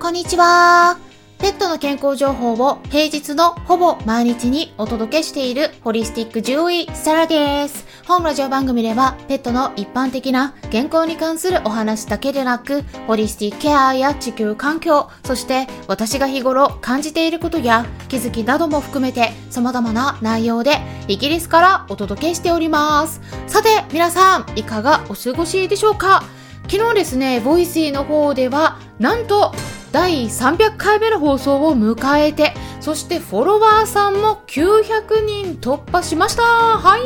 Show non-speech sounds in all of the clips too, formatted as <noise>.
こんにちは。ペットの健康情報を平日のほぼ毎日にお届けしているホリスティック獣医サラです。本ラジオ番組ではペットの一般的な健康に関するお話だけでなく、ホリスティックケアや地球環境、そして私が日頃感じていることや気づきなども含めて様々な内容でイギリスからお届けしております。さて皆さん、いかがお過ごしでしょうか？昨日ですね、 Voicy の方では、なんと第300回目の放送を迎えて、そしてフォロワーさんも900人突破しました。はい。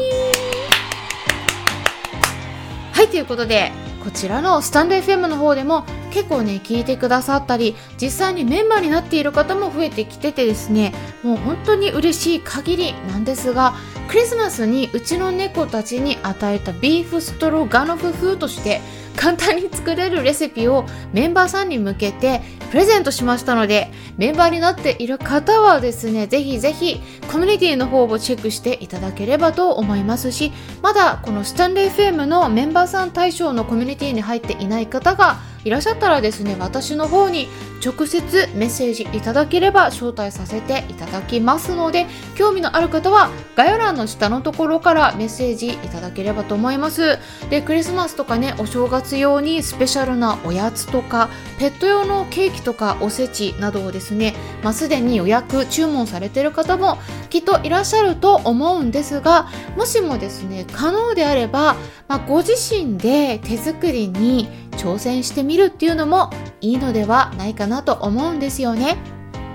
はい、ということで、こちらのスタンド FM の方でも結構ね、聞いてくださったり、実際にメンバーになっている方も増えてきててですね、もう本当に嬉しい限りなんですが、クリスマスにうちの猫たちに与えたビーフストロガノフ風として、簡単に作れるレシピをメンバーさんに向けてプレゼントしましたので、メンバーになっている方はですね、ぜひぜひコミュニティの方をチェックしていただければと思いますし、まだこのスタンレー FM のメンバーさん対象のコミュニティに入っていない方がいらっしゃったらですね、私の方に直接メッセージいただければ招待させていただきますので、興味のある方は概要欄の下のところからメッセージいただければと思います。で、クリスマスとかね、お正月用にスペシャルなおやつとか、ペット用のケーキとかおせちなどをですね、まあ、すでに予約注文されている方もきっといらっしゃると思うんですが、もしもですね、可能であれば、まあ、ご自身で手作りに挑戦してみるっていうのもいいのではないかななと思うんですよね。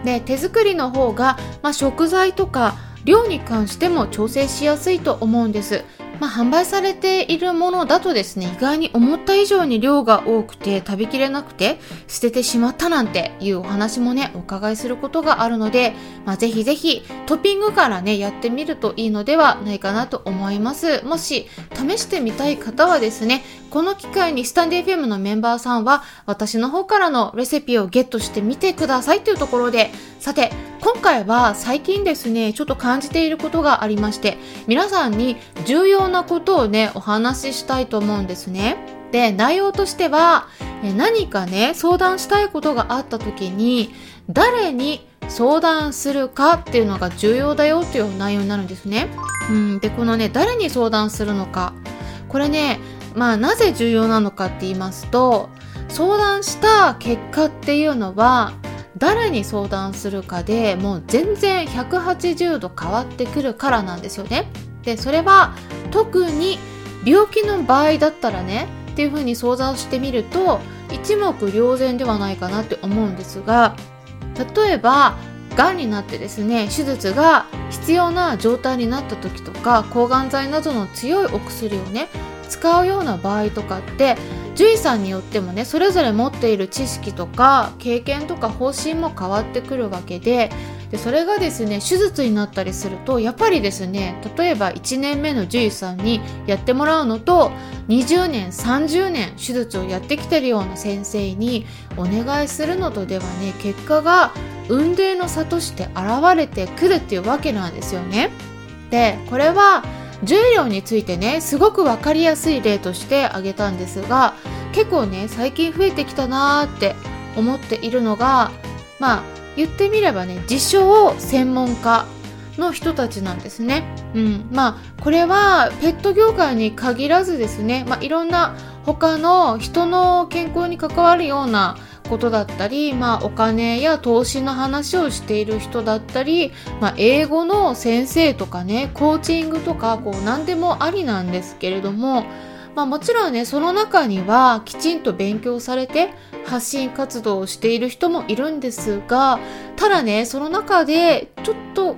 で手作りの方が、まあ、食材とか量に関しても調整しやすいと思うんです。まあ、販売されているものだとですね、意外に思った以上に量が多くて食べきれなくて捨ててしまったなんていうお話もね、お伺いすることがあるので、まあ、ぜひぜひトッピングからね、やってみるといいのではないかなと思います。もし試してみたい方はですね、この機会にスタンデー FM のメンバーさんは私の方からのレシピをゲットしてみてくださいというところで、さて、今回は最近ですね、ちょっと感じていることがありまして、皆さんに重要なことをね、お話ししたいと思うんですね。で、内容としては、何かね、相談したいことがあった時に、誰に相談するかっていうのが重要だよっていう内容になるんですね。うん、で、このね、誰に相談するのか。これね、まあなぜ重要なのかって言いますと、相談した結果っていうのは、誰に相談するかでもう全然180度変わってくるからなんですよね。でそれは特に病気の場合だったらねっていうふうに相談してみると一目瞭然ではないかなって思うんですが例えばがんになってですね手術が必要な状態になった時とか抗がん剤などの強いお薬をね使うような場合とかって獣医さんによってもねそれぞれ持っている知識とか経験とか方針も変わってくるわけででそれがですね手術になったりするとやっぱりですね例えば1年目の獣医さんにやってもらうのと20年30年手術をやってきてるような先生にお願いするのとではね結果が運命の差として現れてくるっていうわけなんですよね。でこれは重量についてねすごく分かりやすい例として挙げたんですが結構ね最近増えてきたなーって思っているのがまあ言ってみればね自称専門家の人たちなんですね。うん、まあこれはペット業界に限らずですね、まあ、いろんな他の人の健康に関わるようなことだったり、まあ、お金や投資の話をしている人だったり、まあ、英語の先生とかねコーチングとかこう何でもありなんですけれども、まあ、もちろんねその中にはきちんと勉強されて発信活動をしている人もいるんですがただねその中でちょっと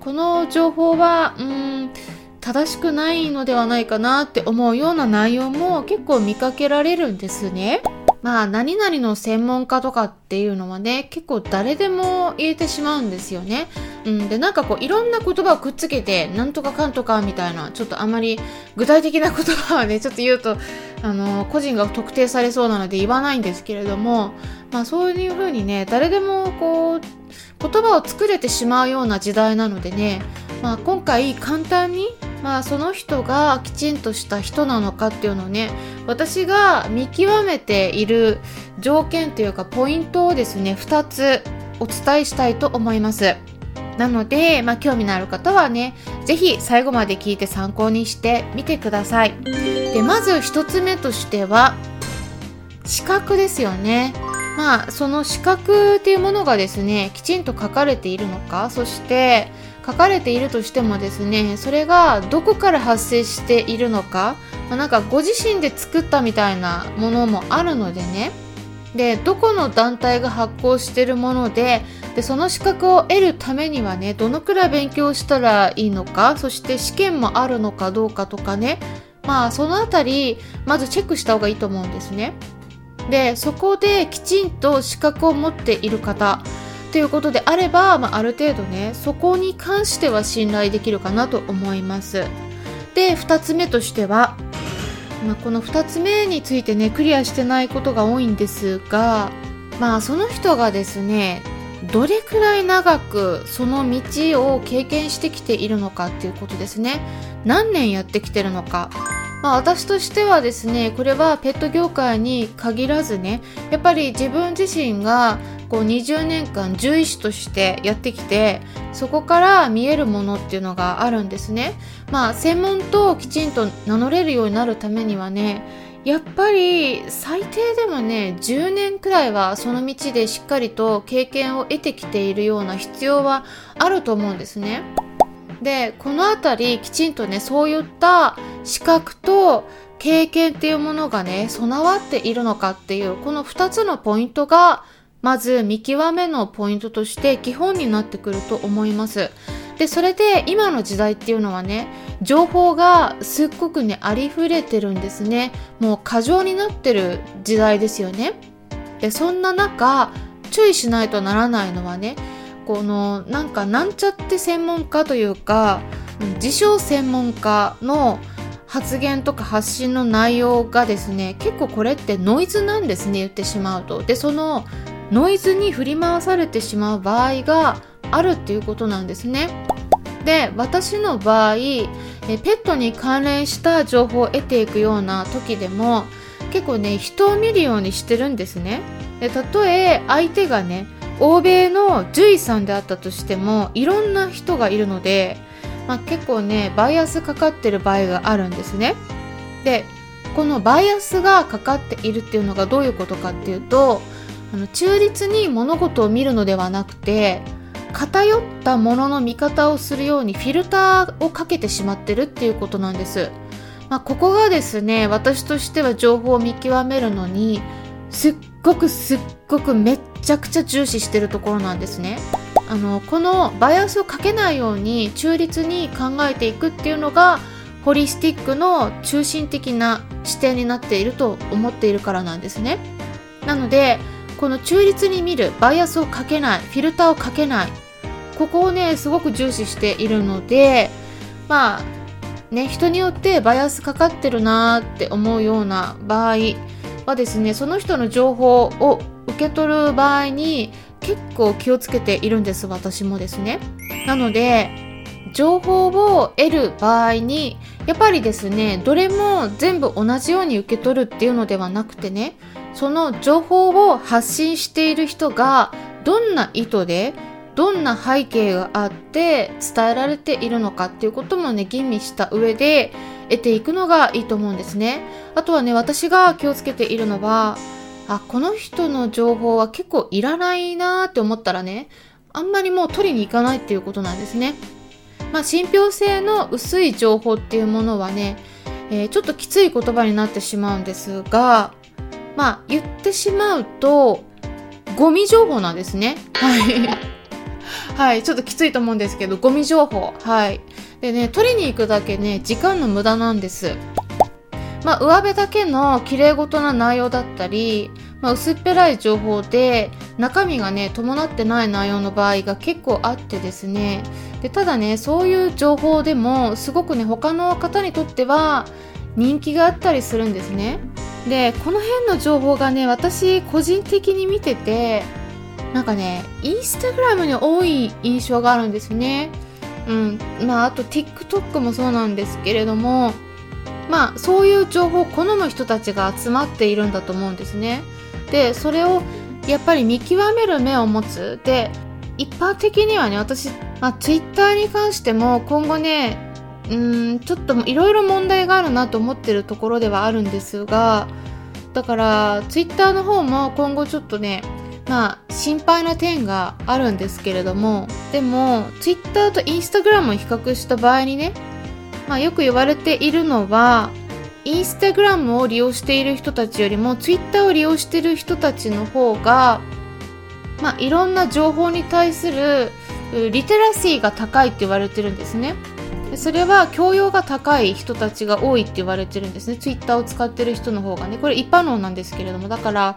この情報はうん正しくないのではないかなって思うような内容も結構見かけられるんですね。まあ、何々の専門家とかっていうのはね、結構誰でも言えてしまうんですよね。うん、で、なんかこう、いろんな言葉をくっつけて、なんとかかんとかみたいな、ちょっとあまり具体的な言葉はね、<laughs> ちょっと言うと、あの、個人が特定されそうなので言わないんですけれども、まあそういう風にね、誰でもこう、言葉を作れてしまうような時代なのでね、まあ今回簡単にまあその人がきちんとした人なのかっていうのをね私が見極めている条件というかポイントをですね2つお伝えしたいと思います。なので、まあ、興味のある方はね是非最後まで聞いて参考にしてみてください。でまず1つ目としては資格ですよね。まあその資格っていうものがですねきちんと書かれているのかそして書かれているとしてもですねそれがどこから発生しているのか、まあ、なんかご自身で作ったみたいなものもあるのでね。でどこの団体が発行してるものででその資格を得るためにはねどのくらい勉強したらいいのかそして試験もあるのかどうかとかねまあそのあたりまずチェックした方がいいと思うんですね。でそこできちんと資格を持っている方ということであれば、まあ、ある程度ねそこに関しては信頼できるかなと思います。で2つ目としては、まあ、この2つ目についてねクリアしてないことが多いんですがまあその人がですねどれくらい長くその道を経験してきているのかっていうことですね。何年やってきてるのか。まあ、私としてはですねこれはペット業界に限らずねやっぱり自分自身がこう20年間獣医師としてやってきてそこから見えるものっていうのがあるんですね。まあ専門ときちんと名乗れるようになるためにはねやっぱり最低でもね10年くらいはその道でしっかりと経験を得てきているような必要はあると思うんですね。でこの辺りきちんとねそういった資格と経験っていうものがね備わっているのかっていうこの2つのポイントがまず見極めのポイントとして基本になってくると思います。で、それで今の時代っていうのはね、情報がすっごくね、ありふれてるんですね。もう過剰になってる時代ですよね。で、そんな中、注意しないとならないのはね、このなんかなんちゃって専門家というか、自称専門家の発言とか発信の内容がですね結構これってノイズなんですね言ってしまうとでそのノイズに振り回されてしまう場合があるっていうことなんですね。で私の場合えペットに関連した情報を得ていくような時でも結構ね人を見るようにしてるんですね。でたとえ相手がね欧米の獣医さんであったとしてもいろんな人がいるので、まあ、結構ねバイアスかかってる場合があるんですね。でこのバイアスがかかっているっていうのがどういうことかっていうとあの中立に物事を見るのではなくて偏ったものの見方をするようにフィルターをかけてしまってるっていうことなんです。まあ、ここがですね私としては情報を見極めるのにすっごくすっごくめっちゃくちゃ重視してるところなんですね。あのこのバイアスをかけないように中立に考えていくっていうのがホリスティックの中心的な視点になっていると思っているからなんですね。なのでこの中立に見るバイアスをかけないフィルターをかけない。ここをねすごく重視しているのでまあね人によってバイアスかかってるなーって思うような場合はですねその人の情報を受け取る場合に結構気をつけているんです私もですね。なので情報を得る場合にやっぱりですねどれも全部同じように受け取るっていうのではなくてねその情報を発信している人がどんな意図でどんな背景があって伝えられているのかっていうこともね吟味した上で得ていくのがいいと思うんですね。あとはね私が気をつけているのはあこの人の情報は結構いらないなーって思ったらねあんまりもう取りに行かないっていうことなんですね。まあ信憑性の薄い情報っていうものはね、えー、ちょっときつい言葉になってしまうんですがまあ言ってしまうとゴミ情報なんですね。はい。はい、ちょっときついと思うんですけど、ゴミ情報。はい。でね、取りに行くだけね、時間の無駄なんです。まあ、上辺だけの綺麗事な内容だったり、まあ、薄っぺらい情報で、中身がね、伴ってない内容の場合が結構あってですね。で、ただね、そういう情報でも、すごくね、他の方にとっては、人気があったりするんですね。でこの辺の情報がね私個人的に見ててなんかねインスタグラムに多い印象があるんですねうん。まあ、あと TikTok もそうなんですけれども、まあ、そういう情報を好む人たちが集まっているんだと思うんですね。で、それをやっぱり見極める目を持つ。で、一般的にはね、私、まあ、Twitter に関しても今後ね、うん、ちょっといろいろ問題があるなと思ってるところではあるんですが、だから、Twitter の方も今後ちょっとね、まあ、心配な点があるんですけれども、でも、Twitter と Instagram を比較した場合にね、まあ、よく言われているのは、インスタグラムを利用している人たちよりもツイッターを利用している人たちの方が、まあ、いろんな情報に対するリテラシーが高いって言われてるんですね。それは教養が高い人たちが多いって言われてるんですね。ツイッターを使ってる人の方がね。これ一般論なんですけれども、だから、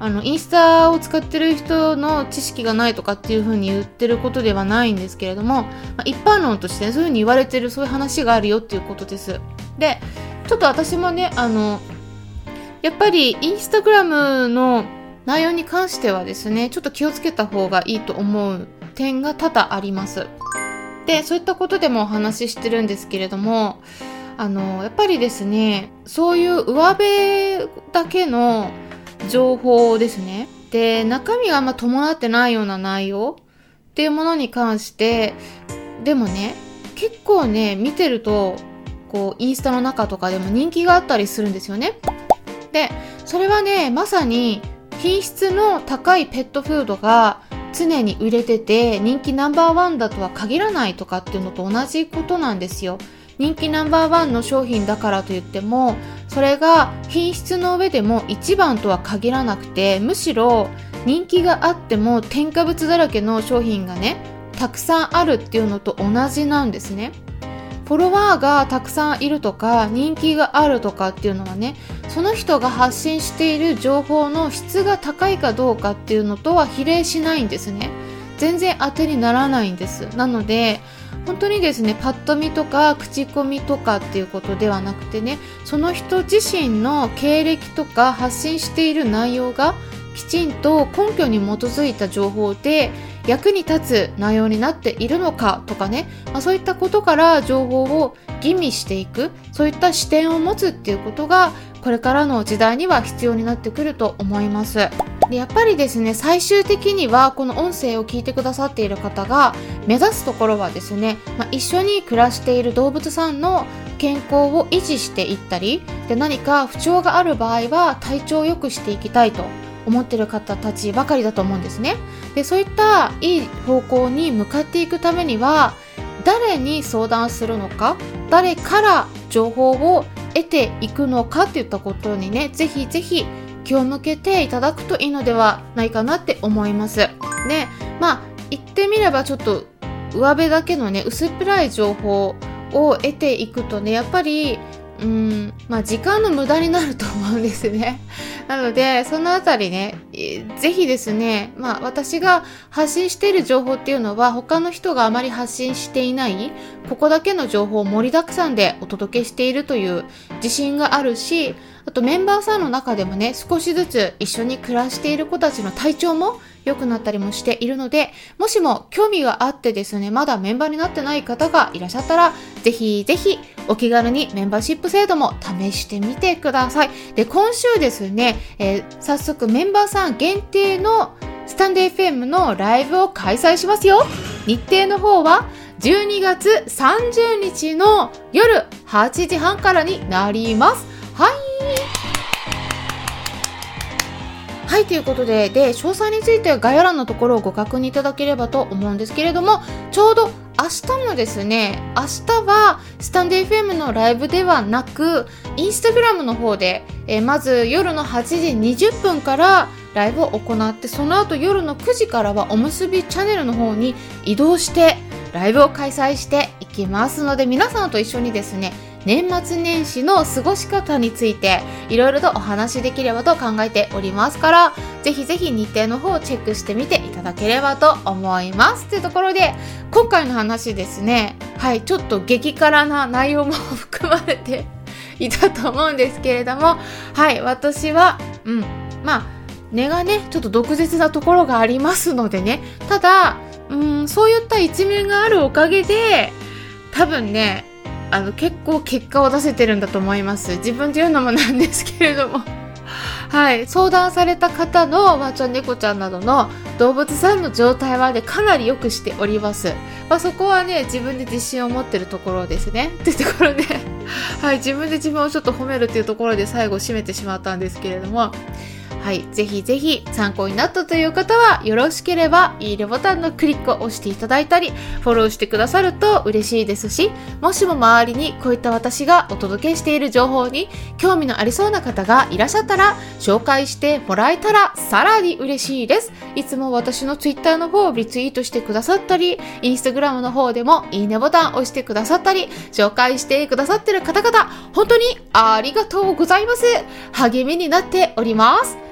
あの、インスタを使ってる人の知識がないとかっていう風に言ってることではないんですけれども、まあ、一般論として、ね、そういう風に言われてるそういう話があるよっていうことです。で、ちょっと私もね、あの、やっぱりインスタグラムの内容に関してはですね、ちょっと気をつけた方がいいと思う点が多々あります。で、そういったことでもお話ししてるんですけれども、あの、やっぱりですね、そういう上辺だけの情報ですね。で、中身があんま伴ってないような内容っていうものに関して、でもね、結構ね、見てるとこうインスタの中とかでも人気があったりするんですよねでそれはねまさに品質の高いペットフードが常に売れてて人気ナンバーワンだとは限らないとかっていうのと同じことなんですよ。人気ナンバーワンの商品だからといってもそれが品質の上でも一番とは限らなくてむしろ人気があっても添加物だらけの商品がねたくさんあるっていうのと同じなんですね。フォロワーがたくさんいるとか人気があるとかっていうのはねその人が発信している情報の質が高いかどうかっていうのとは比例しないんですね。全然当てにならないんです。なので本当にですねパッと見とか口コミとかっていうことではなくてねその人自身の経歴とか発信している内容がきちんと根拠に基づいた情報で役に立つ内容になっているのかとかね、まあ、そういったことから情報を吟味していく。そういった視点を持つっていうことがこれからの時代には必要になってくると思います。でやっぱりですね最終的にはこの音声を聞いてくださっている方が目指すところはですね、まあ、一緒に暮らしている動物さんの健康を維持していったりで何か不調がある場合は体調を良くしていきたいと思ってる方たちばかりだと思うんですね。で、そういったいい方向に向かっていくためには、誰に相談するのか、誰から情報を得ていくのかっていったことにね、ぜひぜひ気を向けていただくといいのではないかなって思います。で、まあ、言ってみればちょっと上辺だけのね、薄っぺらい情報を得ていくとね、やっぱりうん、まあ時間の無駄になると思うんですね。<laughs> なので、そのあたりね、ぜひですね、まあ私が発信している情報っていうのは他の人があまり発信していない、ここだけの情報を盛りだくさんでお届けしているという自信があるし、あとメンバーさんの中でもね、少しずつ一緒に暮らしている子たちの体調も良くなったりもしているので、もしも興味があってですね、まだメンバーになってない方がいらっしゃったら、ぜひぜひお気軽にメンバーシップ制度も試してみてください。で、今週ですね、えー、早速メンバーさん限定のスタンデー FM のライブを開催しますよ。日程の方は12月30日の夜8時半からになります。はい。はい、ということで、で、詳細については概要欄のところをご確認いただければと思うんですけれども、ちょうど明日もですね、明日はスタンデー FM のライブではなく、インスタグラムの方で、えー、まず夜の8時20分からライブを行って、その後夜の9時からはおむすびチャンネルの方に移動して、ライブを開催していきますので、皆さんと一緒にですね、年末年始の過ごし方についていろいろとお話しできればと考えておりますからぜひぜひ日程の方をチェックしてみてただければと思いますというところで今回の話ですねはいちょっと激辛な内容も含まれて <laughs> いたと思うんですけれどもはい私はうんまあ根がね、ちょっと毒舌なところがありますのでね、ただ、うん、そういった一面があるおかげで、多分ね、あの、結構結果を出せてるんだと思います。自分で言うのもなんですけれども。はい、相談された方のワンちゃん猫ちゃんなどの動物さんの状態はねかなり良くしております、まあ、そこはね自分で自信を持ってるところですね。っていうところではい自分で自分をちょっと褒めるっていうところで最後締めてしまったんですけれども。はい、ぜひぜひ参考になったという方はよろしければいいねボタンのクリックを押していただいたりフォローしてくださると嬉しいですしもしも周りにこういった私がお届けしている情報に興味のありそうな方がいらっしゃったら紹介してもらえたらさらに嬉しいです。いつも私の Twitter の方をリツイートしてくださったり Instagram の方でもいいねボタンを押してくださったり紹介してくださってる方々本当にありがとうございます。励みになっております。